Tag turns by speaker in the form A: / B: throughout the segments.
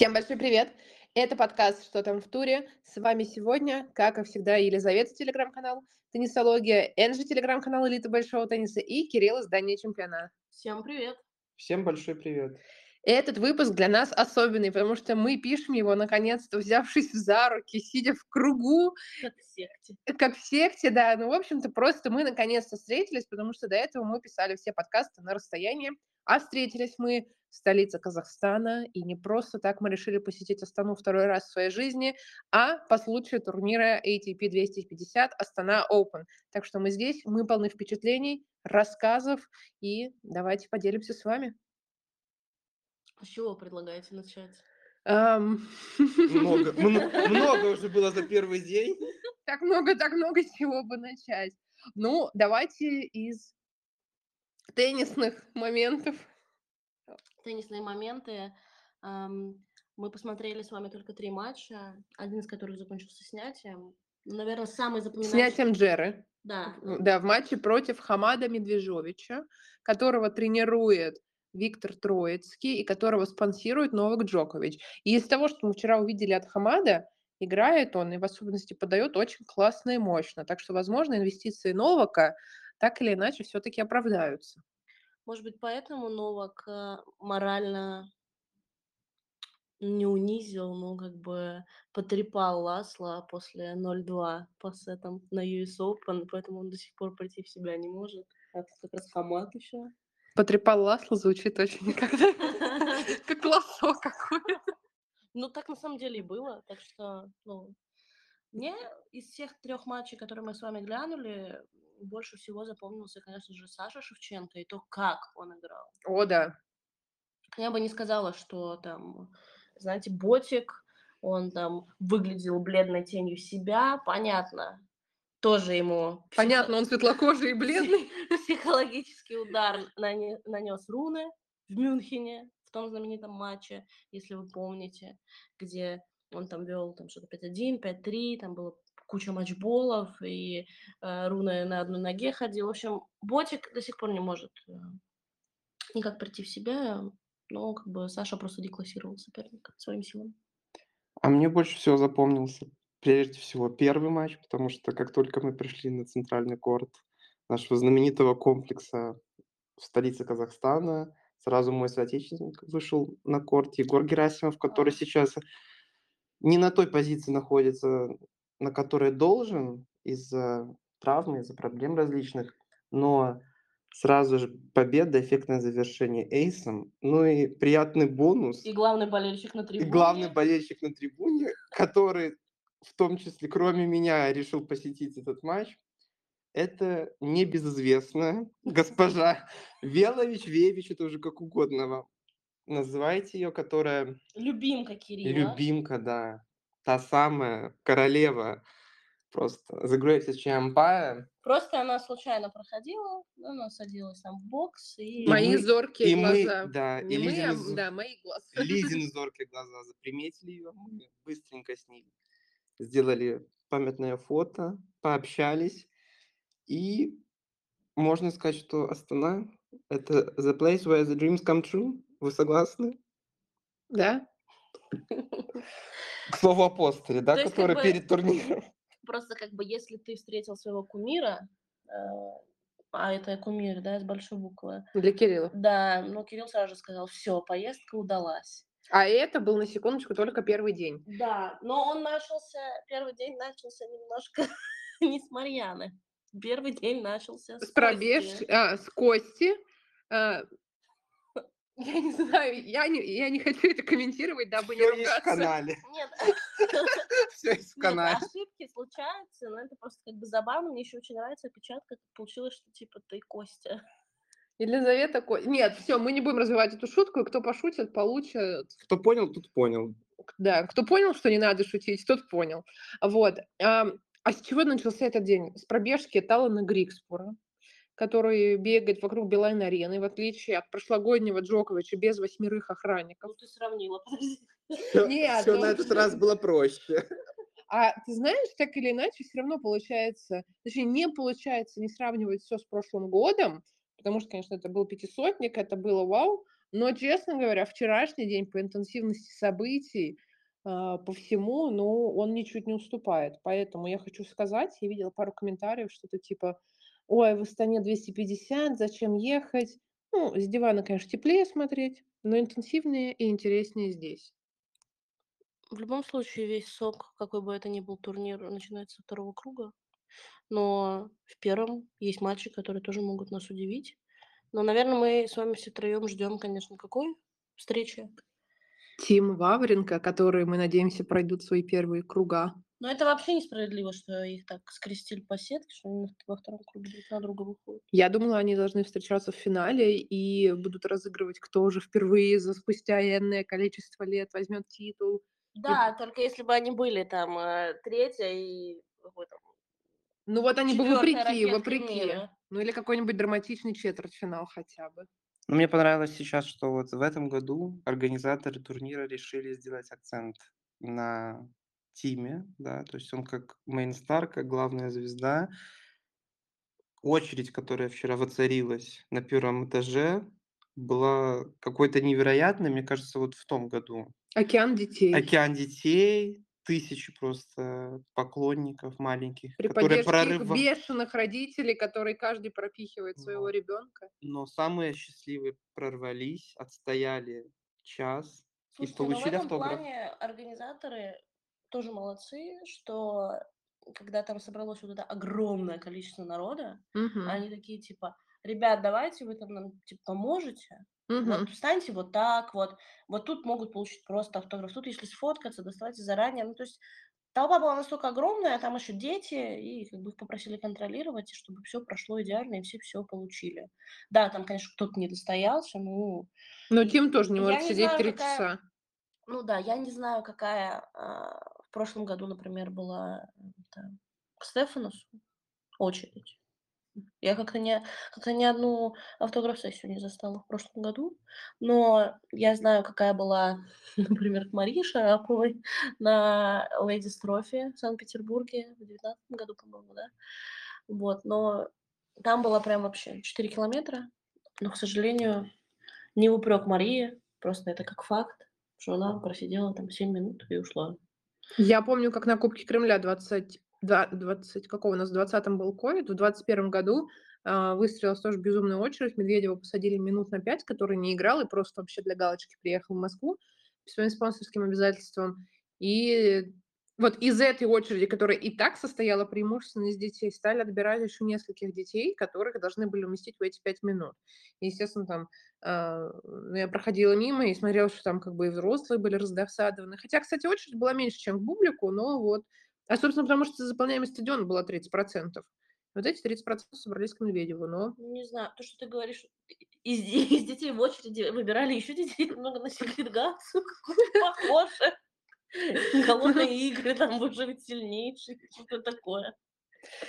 A: Всем большой привет! Это подкаст «Что там в туре?». С вами сегодня, как и всегда, Елизавета, телеграм-канал «Теннисология», Энджи, телеграм-канал «Элита большого тенниса» и Кирилл, издание «Чемпионат».
B: Всем привет!
C: Всем большой привет!
A: Этот выпуск для нас особенный, потому что мы пишем его, наконец-то, взявшись за руки, сидя в кругу.
B: Как в секте.
A: Как в секте, да. Ну, в общем-то, просто мы наконец-то встретились, потому что до этого мы писали все подкасты на расстоянии, а встретились мы в столице Казахстана, и не просто так мы решили посетить Астану второй раз в своей жизни, а по случаю турнира ATP 250 Астана Open. Так что мы здесь, мы полны впечатлений, рассказов, и давайте поделимся с вами.
B: С чего предлагаете начать?
A: Ам,
C: Много, мно- много уже было за первый день.
A: Так много, так много с чего бы начать. Ну, давайте из теннисных моментов.
B: Теннисные моменты. Мы посмотрели с вами только три матча, один из которых закончился снятием. Наверное, самый запоминающийся...
A: Снятием Джеры.
B: Да,
A: Да, в матче против Хамада Медвежовича, которого тренирует Виктор Троицкий и которого спонсирует Новак Джокович. И из того, что мы вчера увидели от Хамада, играет он и в особенности подает очень классно и мощно. Так что, возможно, инвестиции Новака так или иначе все-таки оправдаются.
B: Может быть, поэтому Новак э, морально не унизил, но как бы потрепал Ласла после 0-2 по сетам на US Open, поэтому он до сих пор прийти в себя не может. А тут как раз Хамат еще.
A: Потрепал Ласло звучит очень как-то как лосо какое
B: Ну, так на самом деле и было. Так что, ну, мне из всех трех матчей, которые мы с вами глянули, больше всего запомнился, конечно же, Саша Шевченко и то, как он играл.
A: О, да.
B: Я бы не сказала, что там, знаете, ботик, он там выглядел бледной тенью себя, понятно. Тоже ему
A: Понятно, он светлокожий и бледный.
B: психологический удар нане- нанес Руны в Мюнхене, в том знаменитом матче, если вы помните, где он там вел там что-то 5-1, 5-3, там было куча матчболов, и э, Руна на одной ноге ходил. В общем, Ботик до сих пор не может э, никак прийти в себя, но как бы Саша просто деклассировал соперника своим силам.
C: А мне больше всего запомнился прежде всего первый матч, потому что как только мы пришли на центральный корт нашего знаменитого комплекса в столице Казахстана, сразу мой соотечественник вышел на корт, Егор Герасимов, который
B: А.
C: сейчас не на той позиции находится, на которой должен из-за травмы, из-за проблем различных, но сразу же победа, эффектное завершение эйсом, ну и приятный бонус.
B: И главный болельщик на
C: И
B: трибуне.
C: главный болельщик на трибуне, который в том числе, кроме меня, решил посетить этот матч, это небезызвестная госпожа Велович, Вевич, это уже как угодно вам. Называйте ее, которая
B: Любимка Кирилла.
C: любимка, да, та самая королева, просто the greatest empire.
B: Просто она случайно проходила, она садилась там в бокс и...
A: Мои
C: мы-
A: зоркие
C: и мы,
A: глаза.
C: да,
A: Не
C: и
A: мы, а,
C: Лизины зо-
A: да, мои глаза.
C: Лизины зоркие глаза заприметили ее, мы быстренько с ней сделали памятное фото, пообщались, и можно сказать, что Астана — это the place where the dreams come true. Вы согласны?
A: Да?
C: К слову о постере, да,
B: есть, как
C: который
B: бы-
C: перед турниром.
B: Просто как бы если ты встретил своего кумира, э, а это кумир, да, с большой буквы,
A: Для Кирилла.
B: да, ну Кирилл сразу же сказал, все, поездка удалась.
A: А это был, на секундочку, только первый день.
B: Да, но он начался, первый день начался немножко не с Марьяны. Первый день начался с
A: С пробеж...
B: Кости.
A: а, с Кости. а, я не знаю, я не, я не хочу это комментировать, дабы не
C: Всё есть в
A: ругаться.
C: канале.
B: Нет,
C: Все есть в
B: Нет,
C: канале.
B: ошибки случаются, но это просто как бы забавно. Мне еще очень нравится опечатка. Получилось, что типа ты Костя.
A: Елизавета Ко... Нет, все, мы не будем развивать эту шутку. Кто пошутит, получит.
C: Кто понял, тот понял.
A: Да, кто понял, что не надо шутить, тот понял. Вот. ам, А с чего начался этот день? С пробежки Талана Грикспура, который бегает вокруг Билайн-арены, в отличие от прошлогоднего Джоковича без восьмерых охранников.
B: Ну ты сравнила, подожди.
A: Нет,
C: Все
A: ну-
C: на этот раз было проще.
A: А ты знаешь, так или иначе, все равно получается, точнее, не получается не сравнивать все с прошлым годом, потому что, конечно, это был пятисотник, это было вау, Но, честно говоря, вчерашний день по интенсивности событий, а, по всему, ну, он ничуть не уступает. Поэтому я хочу сказать, я видела пару комментариев, что-то типа: "Ой, в Астане 250, зачем ехать?" Ну, с дивана, конечно, теплее смотреть, но интенсивнее и интереснее здесь.
B: В любом случае, весь сок, какой бы это ни был турнир, начинается со второго круга. Но в первом есть матчи, которые тоже могут нас удивить. Но, наверное, мы с вами все троем ждем, конечно, какой встречи?
A: Тим Вавринка, которые, мы надеемся, пройдут свои первые круга.
B: Но это вообще несправедливо, что их так скрестили по сетке, что они во втором круге друг на друга выходят.
A: Я думала, они должны встречаться в финале и будут разыгрывать, кто уже впервые за спустя энное количество лет возьмет титул.
B: Да, только если бы они были там э, третья и
A: Ну вот они бы вопреки, вопреки.
B: мира.
A: Ну или какой-нибудь драматичный четвертьфинал хотя бы.
C: Но мне понравилось сейчас, что вот в этом году организаторы турнира решили сделать акцент на Тиме, да, то есть он как мейнстар, как главная звезда. Очередь, которая вчера воцарилась на первом этаже, была какой-то невероятной, мне кажется, вот в том году.
A: Океан детей.
C: Океан детей, тысячи просто поклонников маленьких,
A: При
C: которые прорыва...
A: бешеных родителей, которые каждый пропихивает своего
C: Вот.
A: ребенка.
C: Но самые счастливые прорвались, отстояли час и
B: Слушайте, ну в
C: получили
B: этом
C: автограф.
B: плане организаторы тоже молодцы, что когда там собралось вот это огромное количество народа,
A: Мгм.
B: они такие типа, ребят, давайте вы там нам типа поможете,
A: Мгм.
B: вот встаньте вот так вот, вот тут могут получить просто автограф, тут если сфоткаться, доставайте заранее, ну то есть толпа была настолько огромная, а там еще дети, и как бы их попросили контролировать, чтобы все прошло идеально, и все все получили. Да, там, конечно, кто-то не достоялся, ну,
A: Но Тим тоже не может сидеть три
B: какая-
A: часа.
B: ну да, я не знаю, какая а, в прошлом году, например, была это, к Стефанусу очередь. Я как-то не, как-то ни одну автограф-сессию не застала в прошлом году, но я знаю, какая была, например, к Марии Шараповой на Леди Строфе в Санкт-Петербурге в 2019 году, по-моему, да? Вот, но там было прям вообще 4 километра, но, к сожалению, не в упрек Марии, просто это как факт, что она просидела там 7 минут и ушла.
A: Я помню, как на Кубке Кремля 20, да, 20 какого у нас в 20-м был ковид, в 21 году а, выстроилась тоже безумная очередь, Медведева посадили минут на 5, который не играл и просто вообще для галочки приехал в Москву своим спонсорским обязательствам. И вот из этой очереди, которая и так состояла преимущественно из детей, стали отбирать еще нескольких детей, которых должны были уместить в эти пять минут. И, естественно, там ну, я проходила мимо и смотрела, что там как бы и взрослые были раздосадованы. Хотя, кстати, очередь была меньше, чем в публику, но вот. А, собственно, потому что заполняемость стадиона была 30%. Вот эти 30% собрались к Медведеву, но...
B: Не знаю, то, что ты говоришь, из, из детей в очереди выбирали еще детей немного на сегрегацию, похоже. Голодные игры, там выживет сильнейший, что-то такое.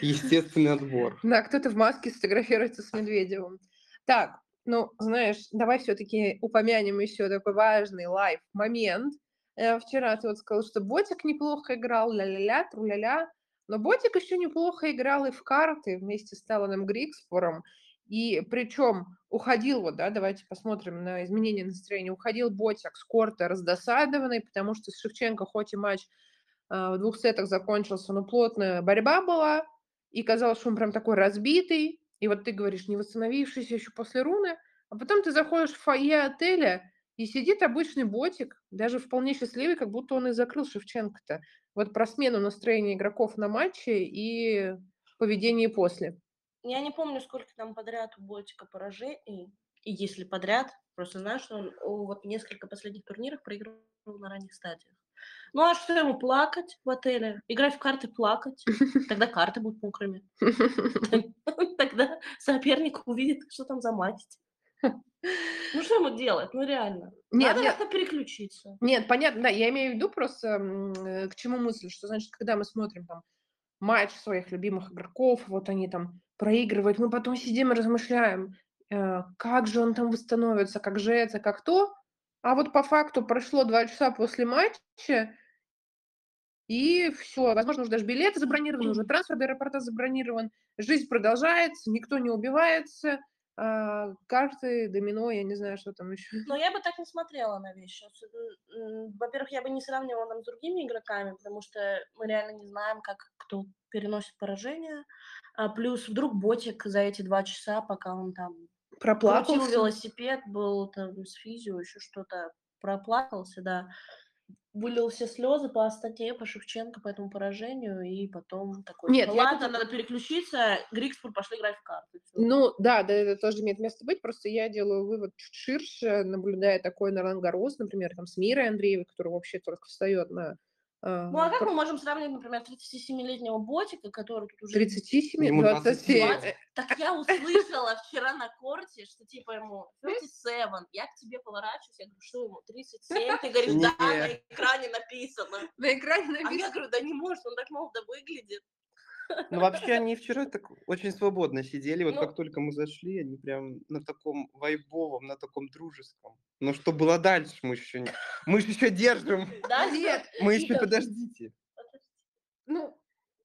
C: Естественный отбор.
A: Да, кто-то в маске сфотографируется с Медведевым. Так, ну, знаешь, давай все-таки упомянем еще такой важный лайв-момент. Э, Вчера ты вот сказал, что Ботик неплохо играл, ля-ля-ля, тру-ля-ля. Но Ботик еще неплохо играл и в карты вместе с Таланом Грикспором. И причем уходил, вот, да, давайте посмотрим на изменение настроения, уходил Ботик с корта раздосадованный, потому что с Шевченко хоть и матч а, в двух сетах закончился, но плотная борьба была, и казалось, что он прям такой разбитый, и вот ты говоришь, не восстановившийся еще после руны, а потом ты заходишь в фойе отеля, и сидит обычный ботик, даже вполне счастливый, как будто он и закрыл Шевченко-то. Вот про смену настроения игроков на матче и поведение после.
B: Я не помню, сколько там подряд у Ботика поражений, и если подряд, просто знаю, что он вот несколько последних турнирах проигрывал на ранних стадиях. Ну а что ему плакать в отеле? Играть в карты, плакать. Тогда карты будут мокрыми. Тогда соперник увидит, что там за. Ну что ему делать? Ну реально.
A: Нет,
B: Надо
A: нет.
B: как-то переключиться.
A: Нет, понятно, да, я имею в виду просто э, к чему мысль, что значит, когда мы смотрим там матч своих любимых игроков, вот они там проигрывают, мы потом сидим и размышляем, э, как же он там восстановится, как же это, как то, а вот по факту прошло два часа после матча, и все, возможно, уже даже билеты забронированы, уже трансфер до аэропорта забронирован, жизнь продолжается, никто не убивается, карты, домино, я не знаю, что там еще.
B: Но я бы так не смотрела на вещи. Во-первых, я бы не сравнивала там с другими игроками, потому что мы реально не знаем, как кто переносит поражение. А плюс вдруг ботик за эти два часа, пока он там крутил
A: Проплакался.
B: велосипед, был там с физио, еще что-то, проплакался, да. Вылил все слезы по Астате, по Шевченко, по этому поражению, и потом такой,
A: Нет,
B: «Ну
A: я
B: ладно,
A: тут-
B: надо переключиться, Грикспур пошли играть в карты. всё».
A: Ну, да, да, это тоже имеет место быть, просто я делаю вывод чуть ширше, наблюдая такой на Гарос, например, там, с Мирой Андреевой, который вообще только встает на... а,
B: Ну а как мы можем сравнить, например, 37-летнего ботика, который тут уже
A: 37,
C: Ему
A: 27.
C: 27.
B: Так я услышала вчера на корте, что типа ему 37, я к тебе поворачиваюсь, я говорю, что ему 37, ты говоришь, да, на экране написано.
A: На экране
B: А я
A: написано.
B: говорю, да не может, он так молодо выглядит.
C: Ну, вообще, они вчера так очень свободно сидели. Вот
B: Ну.
C: как только мы зашли, они прям на таком вайбовом, на таком дружеском. Но что было дальше, мы еще не... Мы же еще держим.
B: Да,
A: Нет,
C: Мы еще,
B: Итак.
C: подождите.
A: ну,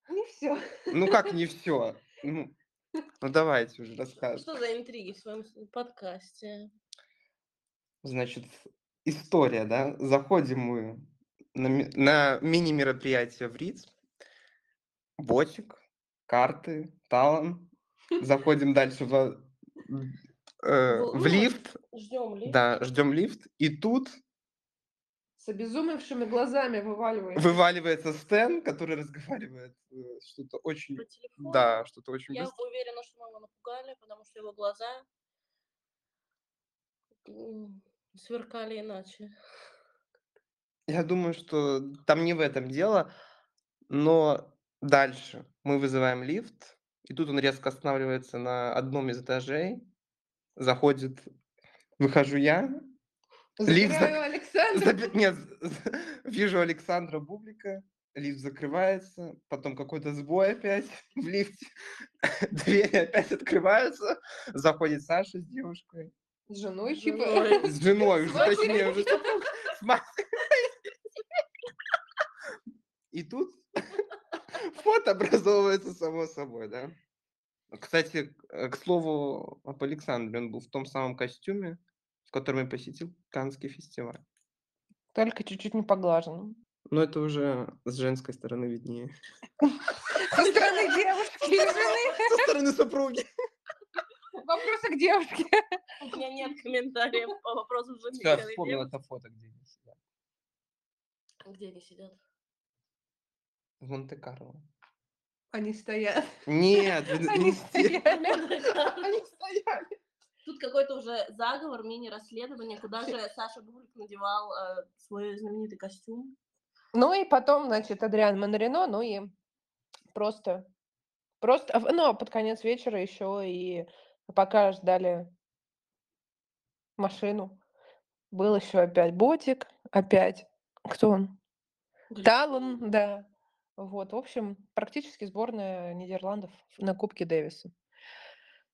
A: не все.
C: Ну, как не все? Ну, ну, давайте уже расскажем.
B: Что за интриги в своем подкасте?
C: Значит, история, да? Заходим мы на, ми- на мини-мероприятие в РИЦ. Ботик, карты, талон. Заходим дальше в, э, в
B: Ну,
C: лифт.
B: Ждем ли?
C: Да, ждем лифт. И тут
A: С обезумевшими глазами вываливает.
C: вываливается Стэн, который разговаривает э, что-то очень...
B: По телефону?
C: Да, что-то очень
B: Я
C: быстро.
B: уверена, что мы его напугали, потому что его глаза сверкали иначе.
C: Я думаю, что там не в этом дело, но дальше мы вызываем лифт, и тут он резко останавливается на одном из этажей, заходит, выхожу я, лифт зак-
A: Александра.
C: заби- нет, вижу Александра Бублика, лифт закрывается, потом какой-то сбой опять в лифте, двери опять открываются, заходит Саша с девушкой,
A: С женой, типа.
C: с женой, уже точнее, уже. И тут фото образовывается само собой, да. Кстати, к- к слову об Александре, он был в том самом костюме, в котором я посетил Каннский фестиваль.
A: Только чуть-чуть не поглажен.
C: Но это уже с женской стороны виднее.
A: Со стороны девушки.
C: Со стороны супруги.
A: Вопросы к девушке.
B: У меня нет комментариев по вопросу жены. Или
C: вспомнил это фото, где они сидят.
B: Где они сидят?
C: В Монте-Карло.
A: Они стоят.
C: Нет,
A: Они стояли. Они стояли.
B: Тут какой-то уже заговор, мини-расследование, куда же Саша Бублик надевал э, свой знаменитый костюм.
A: Ну и потом, значит, Адриан Монрино, ну и просто, просто, ну, а под конец вечера еще и пока ждали машину, был еще опять Ботик, опять, кто он? Талон, да. Вот, в общем, практически сборная Нидерландов на Кубке Дэвиса.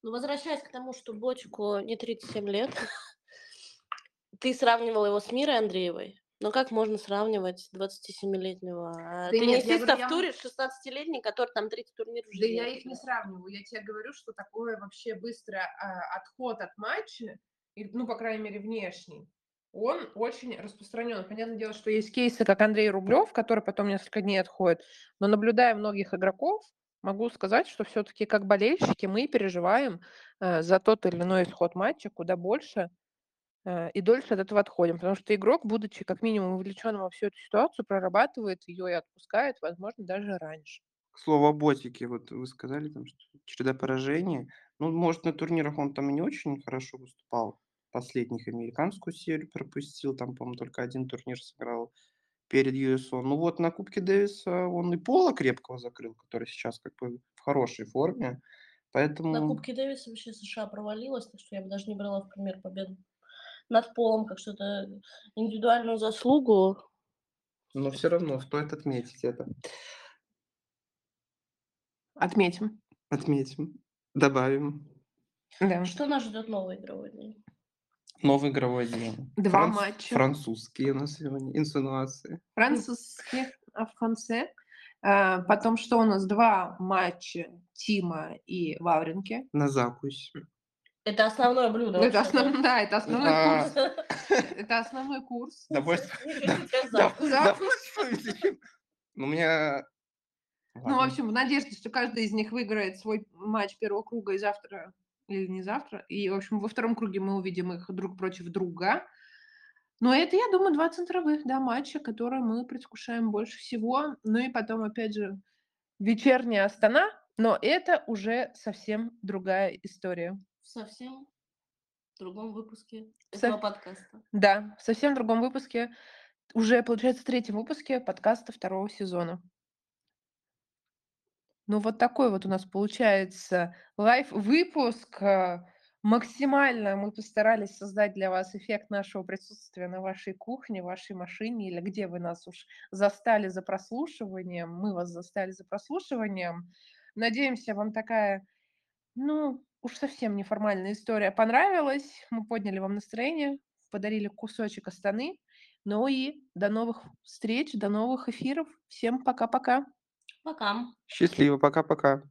B: Ну, возвращаясь к тому, что Ботику не 37 лет, ты сравнивал его с Мирой Андреевой. Но как можно сравнивать 27-летнего
A: Да
B: э, теннисиста в туре с 16-летним, который там 30 турниров в
A: Да
B: жизни
A: я их не сравниваю. Я тебе говорю, что такое вообще быстрый а, отход от матча, ну, по крайней мере, внешний, он очень распространен. Понятное дело, что есть кейсы, как Андрей Рублев, который потом несколько дней отходит, но наблюдая многих игроков, могу сказать, что все-таки как болельщики мы переживаем э, за тот или иной исход матча куда больше э, и дольше от этого отходим, потому что игрок, будучи как минимум вовлеченным во всю эту ситуацию, прорабатывает ее и отпускает, возможно, даже раньше.
C: К слову о Ботике, вот вы сказали, там, что череда поражений. Ну, может, на турнирах он там и не очень хорошо выступал. Последних американскую серию пропустил, там, по-моему, только один турнир сыграл перед USO. Ну вот на Кубке Дэвиса он и Пола крепкого закрыл, который сейчас как бы в хорошей форме. Поэтому...
B: На Кубке Дэвиса вообще США провалилась, так что я бы даже не брала в пример победу над Полом как что-то индивидуальную заслугу.
C: Но все равно стоит отметить это.
A: Отметим.
C: Отметим. Добавим.
A: Да.
B: Что нас ждет новый игровой день?
C: Новый игровой день.
A: Два матча.
C: Французские у нас сегодня инсинуации.
A: Французский а франце. А, Потом что у нас? Два матча Тима и Вавринки.
C: На запусе.
B: Это основное блюдо.
A: Это основ- Да, это основной
C: Да.
A: курс. Это основной курс.
C: Зачем? Ну, у меня...
A: Ну, в общем, в надежде, что каждый из них выиграет свой матч первого круга и завтра, или не завтра. И, в общем, во втором круге мы увидим их друг против друга. Но это, я думаю, два центровых, да, матча, которые мы предвкушаем больше всего. Ну и потом, опять же, вечерняя Астана, но это уже совсем другая история.
B: В совсем другом выпуске
A: Со-
B: этого подкаста.
A: Да, в совсем другом выпуске, уже, получается, в третьем выпуске подкаста второго сезона. Ну, вот такой вот у нас получается лайв-выпуск. а, Максимально мы постарались создать для вас эффект нашего присутствия на вашей кухне, вашей машине или где вы нас уж застали за прослушиванием. Мы вас застали за прослушиванием. Надеемся, вам такая, ну, уж совсем неформальная история понравилась. Мы подняли вам настроение, подарили кусочек Астаны. Ну и до новых встреч, до новых эфиров. Всем пока-пока.
B: Пока.
C: Счастливо, пока-пока.